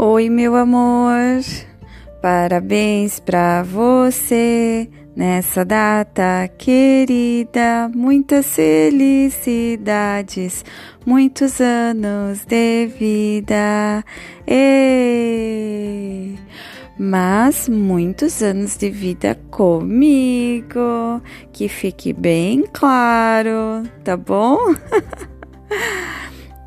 Oi, meu amor. Parabéns pra você nessa data querida. Muitas felicidades, muitos anos de vida. E mas muitos anos de vida comigo, que fique bem claro, tá bom?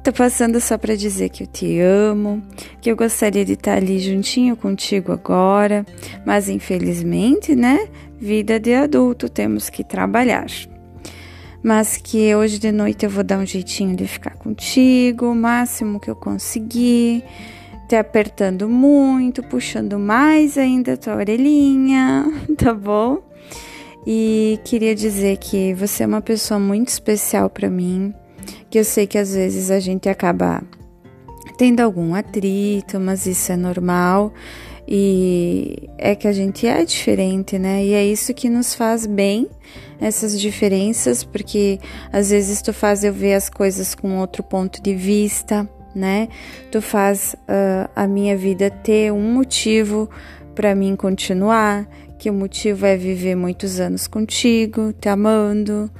Tô passando só para dizer que eu te amo, que eu gostaria de estar ali juntinho contigo agora, mas infelizmente, né? Vida de adulto, temos que trabalhar. Mas que hoje de noite eu vou dar um jeitinho de ficar contigo, o máximo que eu conseguir, te apertando muito, puxando mais ainda a tua orelhinha, tá bom? E queria dizer que você é uma pessoa muito especial para mim que eu sei que às vezes a gente acaba tendo algum atrito, mas isso é normal e é que a gente é diferente, né? E é isso que nos faz bem, essas diferenças, porque às vezes tu faz eu ver as coisas com outro ponto de vista, né? Tu faz uh, a minha vida ter um motivo para mim continuar, que o motivo é viver muitos anos contigo, te amando,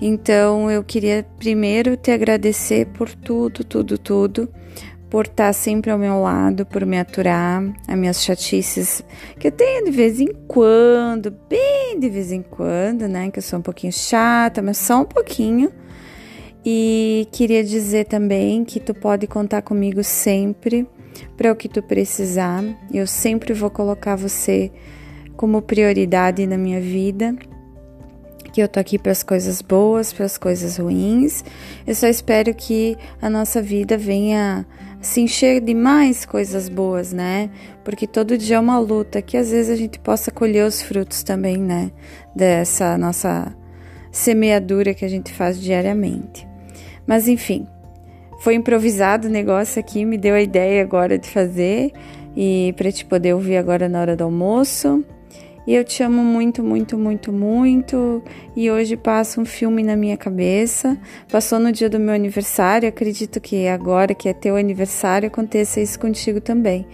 então eu queria primeiro te agradecer por tudo, tudo, tudo, por estar sempre ao meu lado, por me aturar, as minhas chatices que eu tenho de vez em quando, bem de vez em quando, né? Que eu sou um pouquinho chata, mas só um pouquinho. E queria dizer também que tu pode contar comigo sempre para o que tu precisar. Eu sempre vou colocar você como prioridade na minha vida que eu tô aqui para as coisas boas, para as coisas ruins. Eu só espero que a nossa vida venha se encher de mais coisas boas, né? Porque todo dia é uma luta, que às vezes a gente possa colher os frutos também, né? Dessa nossa semeadura que a gente faz diariamente. Mas enfim, foi improvisado o negócio aqui, me deu a ideia agora de fazer e para te poder ouvir agora na hora do almoço. E eu te amo muito, muito, muito, muito. E hoje passa um filme na minha cabeça. Passou no dia do meu aniversário. Acredito que agora que é teu aniversário aconteça isso contigo também.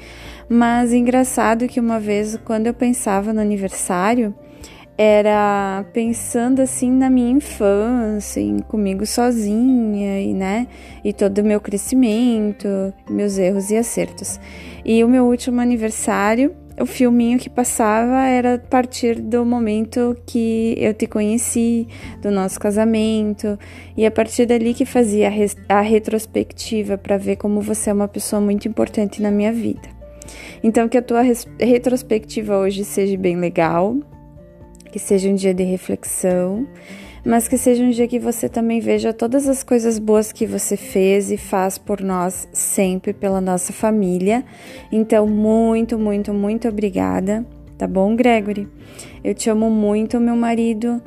Mas engraçado que uma vez, quando eu pensava no aniversário, era pensando assim na minha infância, em comigo sozinha e né, e todo o meu crescimento, meus erros e acertos. E o meu último aniversário o filminho que passava era a partir do momento que eu te conheci, do nosso casamento, e a partir dali que fazia a, retrospectiva para ver como você é uma pessoa muito importante na minha vida. Então, que a tua retrospectiva hoje seja bem legal, que seja um dia de reflexão mas que seja um dia que você também veja todas as coisas boas que você fez e faz por nós sempre, pela nossa família. Então, muito, muito, muito obrigada, tá bom, Gregory? Eu te amo muito, meu marido,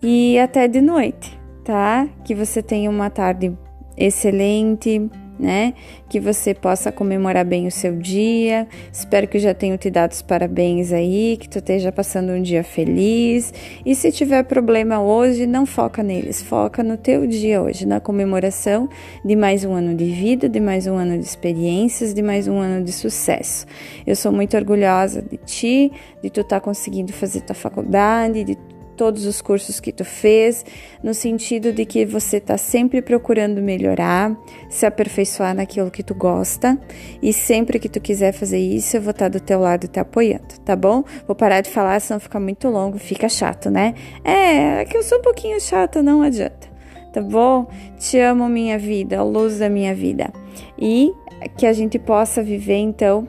e até de noite, tá? Que você tenha uma tarde excelente né? Que você possa comemorar bem o seu dia. Espero que já tenha te dado os parabéns aí, que tu esteja passando um dia feliz. E se tiver problema hoje, não foca neles, foca no teu dia hoje, na comemoração de mais um ano de vida, de mais um ano de experiências, de mais um ano de sucesso. Eu sou muito orgulhosa de ti, de tu estar tá conseguindo fazer tua faculdade, de todos os cursos que tu fez, no sentido de que você está sempre procurando melhorar, se aperfeiçoar naquilo que tu gosta, e sempre que tu quiser fazer isso, eu vou estar tá do teu lado te apoiando, tá bom? Vou parar de falar, senão fica muito longo, fica chato, né? É, é que eu sou um pouquinho chata, não adianta. Tá bom? Te amo, minha vida, a luz da minha vida. E que a gente possa viver, então,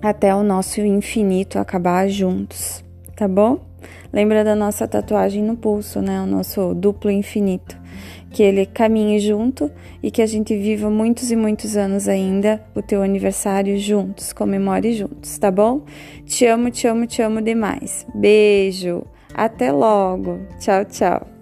até o nosso infinito acabar juntos, tá bom? Lembra da nossa tatuagem no pulso, né? O nosso duplo infinito. Que ele caminhe junto e que a gente viva muitos e muitos anos ainda o teu aniversário juntos, comemore juntos, tá bom? Te amo, te amo, te amo demais. Beijo. Até logo. Tchau, tchau.